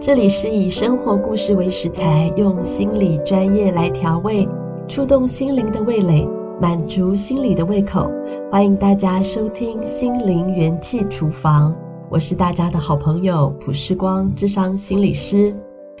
这里是以生活故事为食材，用心理专业来调味，触动心灵的味蕾，满足心理的胃口。欢迎大家收听《心灵元气厨房》，我是大家的好朋友普世光，智商心理师。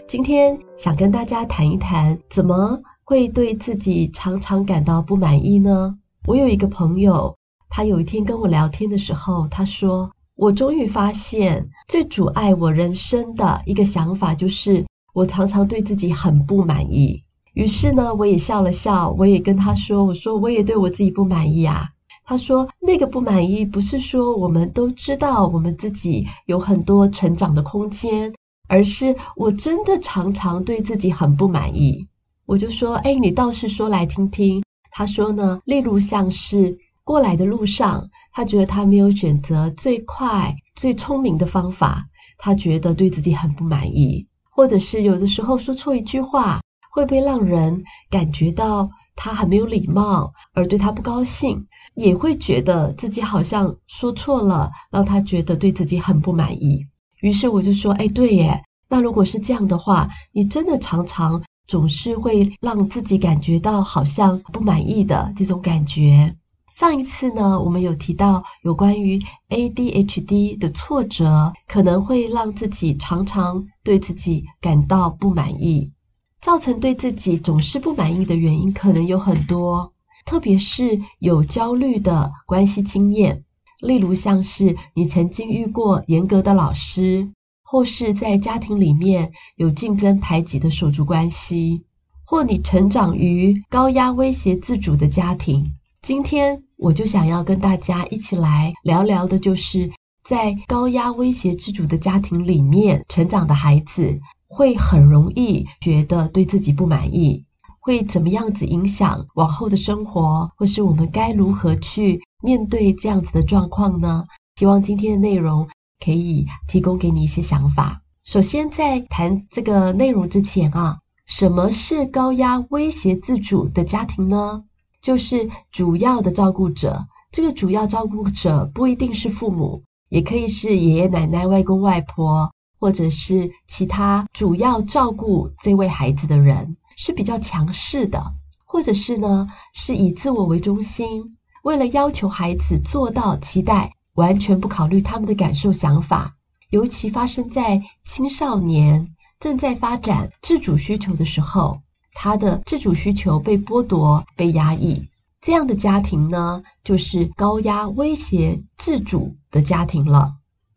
今天想跟大家谈一谈，怎么会对自己常常感到不满意呢？我有一个朋友，他有一天跟我聊天的时候，他说。我终于发现，最阻碍我人生的一个想法就是，我常常对自己很不满意。于是呢，我也笑了笑，我也跟他说：“我说我也对我自己不满意啊。”他说：“那个不满意不是说我们都知道我们自己有很多成长的空间，而是我真的常常对自己很不满意。”我就说：“哎，你倒是说来听听。”他说呢，例如像是过来的路上。他觉得他没有选择最快、最聪明的方法，他觉得对自己很不满意，或者是有的时候说错一句话，会不会让人感觉到他很没有礼貌，而对他不高兴，也会觉得自己好像说错了，让他觉得对自己很不满意。于是我就说：“哎，对耶，那如果是这样的话，你真的常常总是会让自己感觉到好像不满意的这种感觉。”上一次呢，我们有提到有关于 ADHD 的挫折，可能会让自己常常对自己感到不满意，造成对自己总是不满意的原因可能有很多，特别是有焦虑的关系经验，例如像是你曾经遇过严格的老师，或是在家庭里面有竞争排挤的手足关系，或你成长于高压威胁自主的家庭。今天我就想要跟大家一起来聊聊的，就是在高压威胁自主的家庭里面成长的孩子，会很容易觉得对自己不满意，会怎么样子影响往后的生活，或是我们该如何去面对这样子的状况呢？希望今天的内容可以提供给你一些想法。首先，在谈这个内容之前啊，什么是高压威胁自主的家庭呢？就是主要的照顾者，这个主要照顾者不一定是父母，也可以是爷爷奶奶、外公外婆，或者是其他主要照顾这位孩子的人，是比较强势的，或者是呢，是以自我为中心，为了要求孩子做到期待，完全不考虑他们的感受想法，尤其发生在青少年正在发展自主需求的时候。他的自主需求被剥夺、被压抑，这样的家庭呢，就是高压威胁自主的家庭了。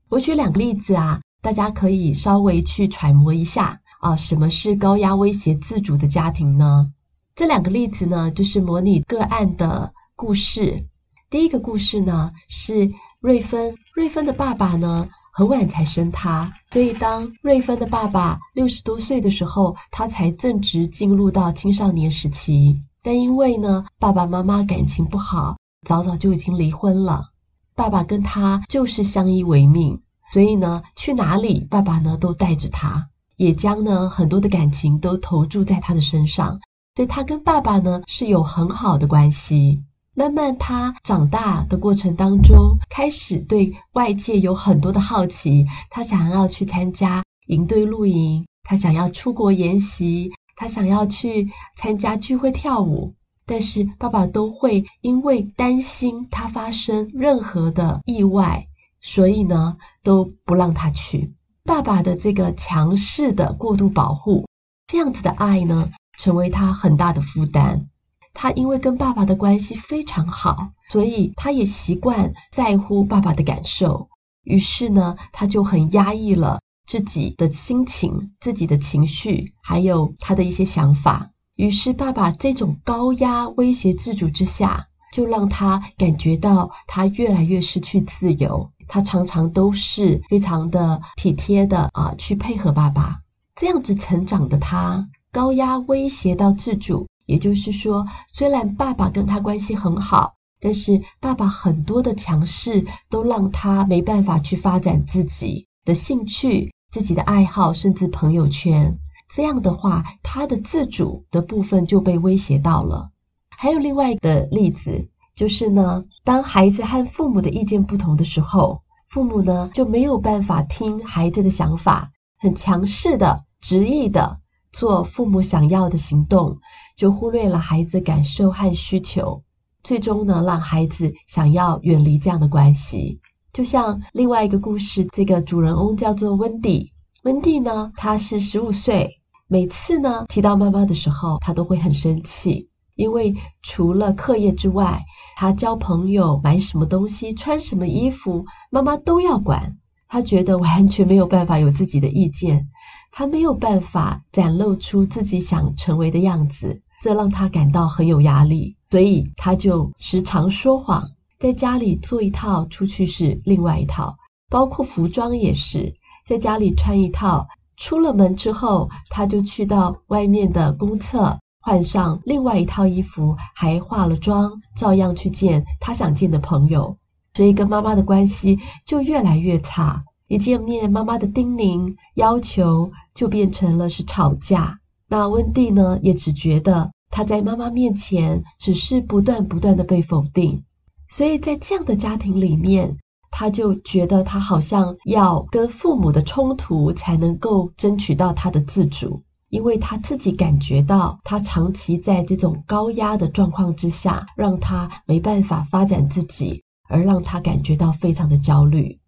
我举两个例子啊，大家可以稍微去揣摩一下啊，什么是高压威胁自主的家庭呢？这两个例子呢，就是模拟个案的故事。第一个故事呢，是瑞芬，瑞芬的爸爸呢，很晚才生他，所以当瑞芬的爸爸六十多岁的时候，他才正值进入到青少年时期。但因为呢，爸爸妈妈感情不好，早早就已经离婚了。爸爸跟他就是相依为命，所以呢，去哪里爸爸呢都带着他，也将呢很多的感情都投注在他的身上，所以他跟爸爸呢是有很好的关系。慢慢，他长大的过程当中，开始对外界有很多的好奇。他想要去参加营队露营，他想要出国研习，他想要去参加聚会跳舞。但是爸爸都会因为担心他发生任何的意外，所以呢都不让他去。爸爸的这个强势的过度保护，这样子的爱呢，成为他很大的负担。他因为跟爸爸的关系非常好，所以他也习惯在乎爸爸的感受。于是呢，他就很压抑了自己的心情、自己的情绪，还有他的一些想法。于是，爸爸这种高压威胁自主之下，就让他感觉到他越来越失去自由。他常常都是非常的体贴的啊，去配合爸爸。这样子成长的他，高压威胁到自主。也就是说，虽然爸爸跟他关系很好，但是爸爸很多的强势都让他没办法去发展自己的兴趣、自己的爱好，甚至朋友圈。这样的话，他的自主的部分就被威胁到了。还有另外一个例子，就是呢，当孩子和父母的意见不同的时候，父母呢就没有办法听孩子的想法，很强势的、执意的做父母想要的行动，就忽略了孩子感受和需求，最终呢，让孩子想要远离这样的关系。就像另外一个故事，这个主人翁叫做温蒂。温蒂呢，她是十五岁，每次呢提到妈妈的时候，她都会很生气，因为除了课业之外，她交朋友、买什么东西、穿什么衣服，妈妈都要管。她觉得完全没有办法有自己的意见，他没有办法展露出自己想成为的样子，这让他感到很有压力，所以他就时常说谎，在家里做一套，出去是另外一套，包括服装也是。在家里穿一套，出了门之后，他就去到外面的公厕换上另外一套衣服，还化了妆，照样去见他想见的朋友。所以跟妈妈的关系就越来越差。一见面，妈妈的叮咛要求就变成了是吵架。那温蒂呢，也只觉得她在妈妈面前只是不断不断的被否定。所以在这样的家庭里面。他就觉得他好像要跟父母的冲突才能够争取到他的自主，因为他自己感觉到他长期在这种高压的状况之下，让他没办法发展自己，而让他感觉到非常的焦虑。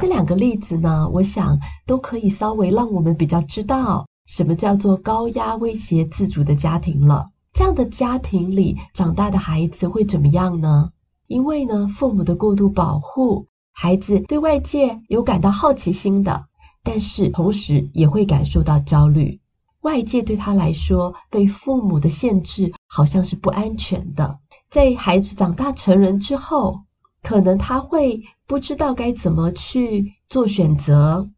这两个例子呢，我想都可以稍微让我们比较知道什么叫做高压威胁自主的家庭了。这样的家庭里长大的孩子会怎么样呢？因为呢，父母的过度保护。孩子对外界有感到好奇心的，但是同时也会感受到焦虑。外界对他来说，被父母的限制好像是不安全的。在孩子长大成人之后，可能他会不知道该怎么去做选择，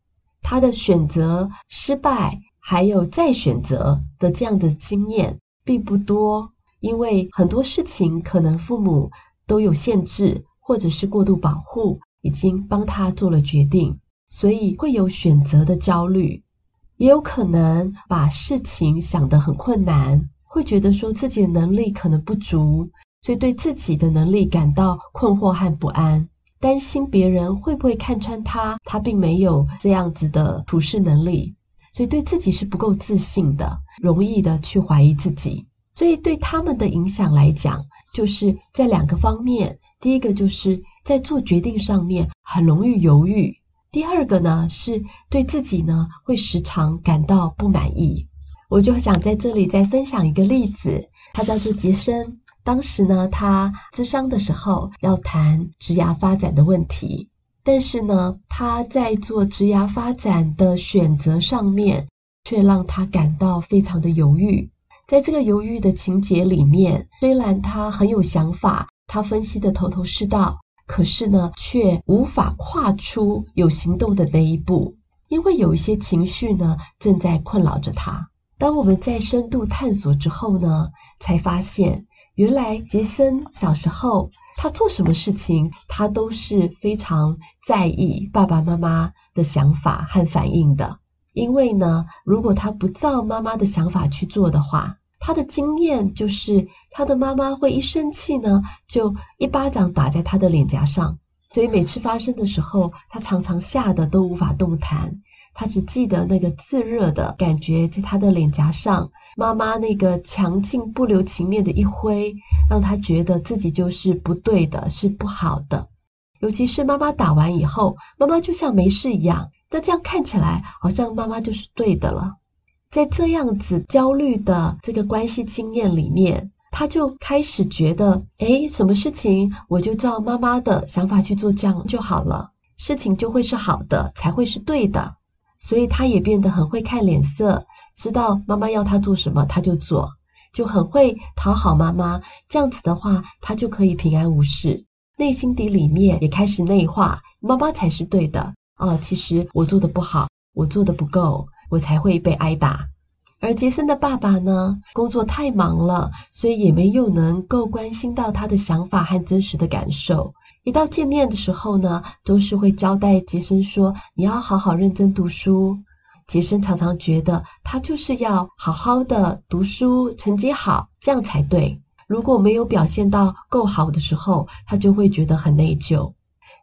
他的选择失败，还有再选择的这样的经验并不多，因为很多事情可能父母都有限制，或者是过度保护。已经帮他做了决定，所以会有选择的焦虑，也有可能把事情想得很困难，会觉得说自己的能力可能不足，所以对自己的能力感到困惑和不安，担心别人会不会看穿他，他并没有这样子的处事能力，所以对自己是不够自信的，容易的去怀疑自己，所以对他们的影响来讲，就是在两个方面，第一个就是。在做决定上面很容易犹豫。第二个呢，是对自己呢会时常感到不满意。我就想在这里再分享一个例子，他叫做杰森。当时呢，他咨商的时候要谈职涯发展的问题，但是呢，他在做职涯发展的选择上面，却让他感到非常的犹豫。在这个犹豫的情节里面，虽然他很有想法，他分析得头头是道。可是呢，却无法跨出有行动的那一步，因为有一些情绪呢正在困扰着他。当我们在深度探索之后呢，才发现原来杰森小时候他做什么事情，他都是非常在意爸爸妈妈的想法和反应的。因为呢，如果他不照妈妈的想法去做的话，他的经验就是。他的妈妈会一生气呢，就一巴掌打在他的脸颊上，所以每次发生的时候，他常常吓得都无法动弹。他只记得那个炙热的感觉在他的脸颊上，妈妈那个强劲不留情面的一挥，让他觉得自己就是不对的，是不好的。尤其是妈妈打完以后，妈妈就像没事一样，那这样看起来好像妈妈就是对的了。在这样子焦虑的这个关系经验里面。他就开始觉得，诶，什么事情我就照妈妈的想法去做，这样就好了，事情就会是好的，才会是对的。所以他也变得很会看脸色，知道妈妈要他做什么他就做，就很会讨好妈妈。这样子的话，他就可以平安无事。内心底里面也开始内化，妈妈才是对的。哦，其实我做的不好，我做的不够，我才会被挨打。而杰森的爸爸呢，工作太忙了，所以也没有能够关心到他的想法和真实的感受。一到见面的时候呢，都是会交代杰森说：“你要好好认真读书。”杰森常常觉得他就是要好好的读书，成绩好，这样才对。如果没有表现到够好的时候，他就会觉得很内疚。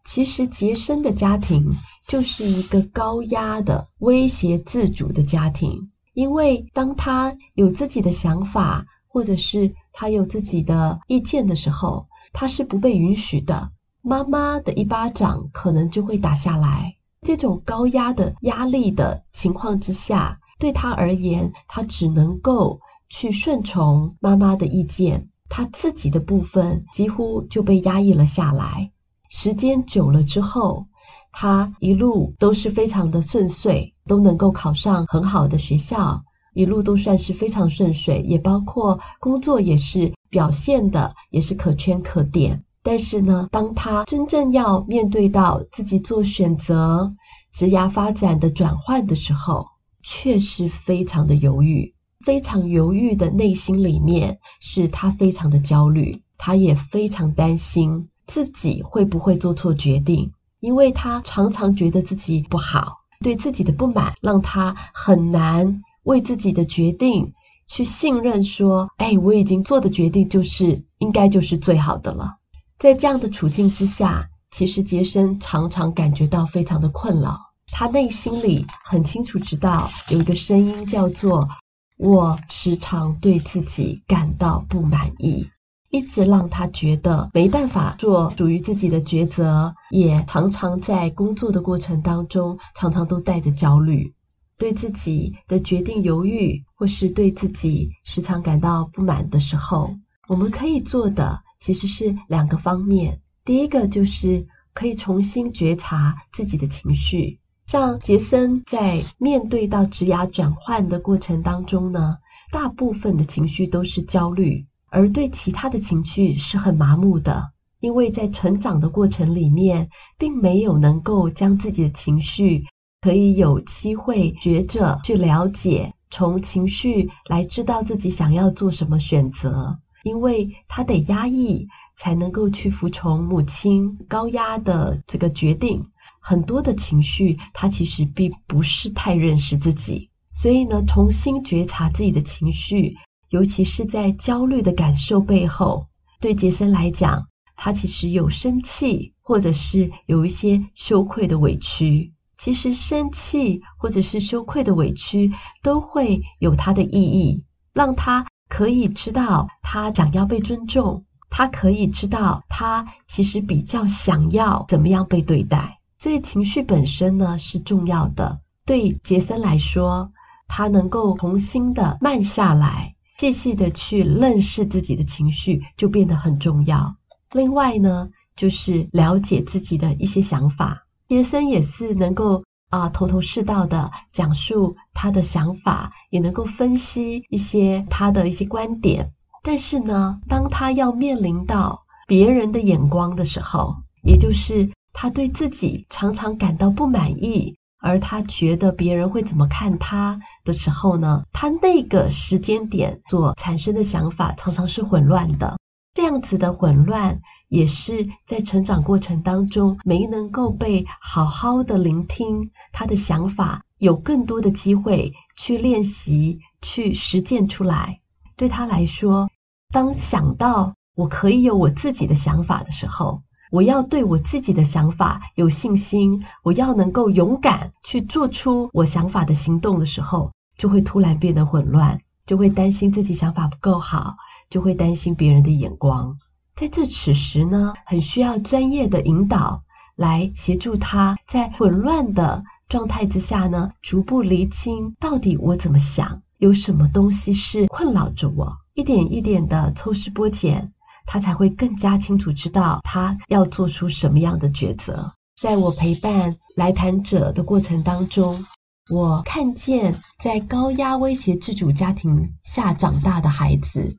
其实杰森的家庭就是一个高压的、威胁自主的家庭。因为当他有自己的想法，或者是他有自己的意见的时候，他是不被允许的。妈妈的一巴掌可能就会打下来。这种高压的压力的情况之下，对他而言，他只能够去顺从妈妈的意见，他自己的部分几乎就被压抑了下来。时间久了之后，他一路都是非常的顺遂，都能够考上很好的学校，一路都算是非常顺遂，也包括工作也是表现的也是可圈可点。但是呢，当他真正要面对到自己做选择、职涯发展的转换的时候，却是非常的犹豫，非常犹豫的内心里面是他非常的焦虑，他也非常担心自己会不会做错决定，因为他常常觉得自己不好，对自己的不满让他很难为自己的决定去信任，说：“哎，我已经做的决定就是应该就是最好的了。”在这样的处境之下，其实杰森常常感觉到非常的困扰。他内心里很清楚知道，有一个声音叫做“我时常对自己感到不满意”，一直让他觉得没办法做属于自己的抉择，也常常在工作的过程当中，常常都带着焦虑，对自己的决定犹豫，或是对自己时常感到不满的时候，我们可以做的。其实是两个方面，第一个就是可以重新觉察自己的情绪。像杰森在面对到职涯转换的过程当中呢，大部分的情绪都是焦虑，而对其他的情绪是很麻木的，因为在成长的过程里面，并没有能够将自己的情绪可以有机会学着去了解，从情绪来知道自己想要做什么选择。因为他得压抑，才能够去服从母亲高压的这个决定。很多的情绪，他其实并不是太认识自己。所以呢，重新觉察自己的情绪，尤其是在焦虑的感受背后，对杰森来讲，他其实有生气，或者是有一些羞愧的委屈。其实生气或者是羞愧的委屈，都会有它的意义，让他。可以知道他想要被尊重，他可以知道他其实比较想要怎么样被对待，所以情绪本身呢是重要的。对杰森来说，他能够重新的慢下来，细细的去认识自己的情绪，就变得很重要。另外呢，就是了解自己的一些想法，杰森也是能够。啊，头头是道的讲述他的想法，也能够分析一些他的一些观点。但是呢，当他要面临到别人的眼光的时候，也就是他对自己常常感到不满意，而他觉得别人会怎么看他的时候呢，他那个时间点所产生的想法常常是混乱的。这样子的混乱。也是在成长过程当中没能够被好好的聆听他的想法，有更多的机会去练习、去实践出来。对他来说，当想到我可以有我自己的想法的时候，我要对我自己的想法有信心，我要能够勇敢去做出我想法的行动的时候，就会突然变得混乱，就会担心自己想法不够好，就会担心别人的眼光。在这此时呢，很需要专业的引导来协助他，在混乱的状态之下呢，逐步厘清到底我怎么想，有什么东西是困扰着我，一点一点的抽丝剥茧，他才会更加清楚知道他要做出什么样的抉择。在我陪伴来谈者的过程当中，我看见在高压威胁自主家庭下长大的孩子。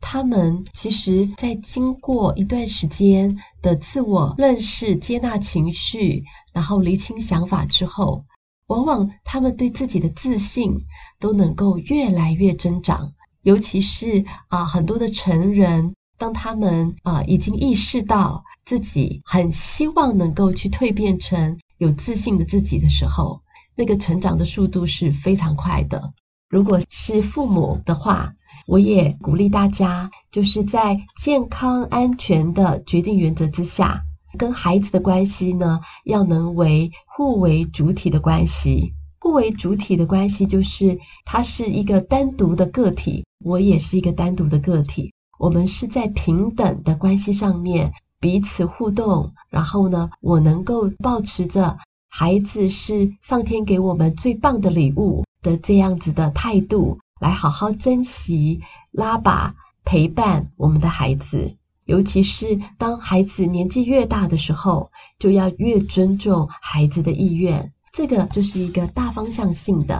他们其实，在经过一段时间的自我认识、接纳情绪，然后厘清想法之后，往往他们对自己的自信都能够越来越增长。尤其是啊，很多的成人，当他们啊已经意识到自己很希望能够去蜕变成有自信的自己的时候，那个成长的速度是非常快的。如果是父母的话，我也鼓励大家，就是在健康安全的决定原则之下，跟孩子的关系呢，要能为互为主体的关系。互为主体的关系，就是他是一个单独的个体，我也是一个单独的个体。我们是在平等的关系上面彼此互动，然后呢，我能够保持着孩子是上天给我们最棒的礼物的这样子的态度，来好好珍惜、拉拔、陪伴我们的孩子。尤其是当孩子年纪越大的时候，就要越尊重孩子的意愿。这个就是一个大方向性的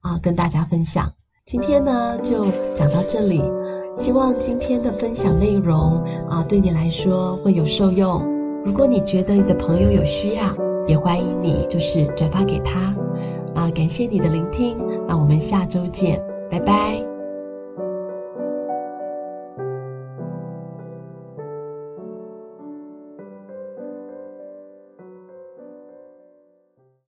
啊，跟大家分享。今天呢，就讲到这里。希望今天的分享内容啊，对你来说会有受用。如果你觉得你的朋友有需要，也欢迎你就是转发给他。啊，感谢你的聆听，那我们下周见，拜拜。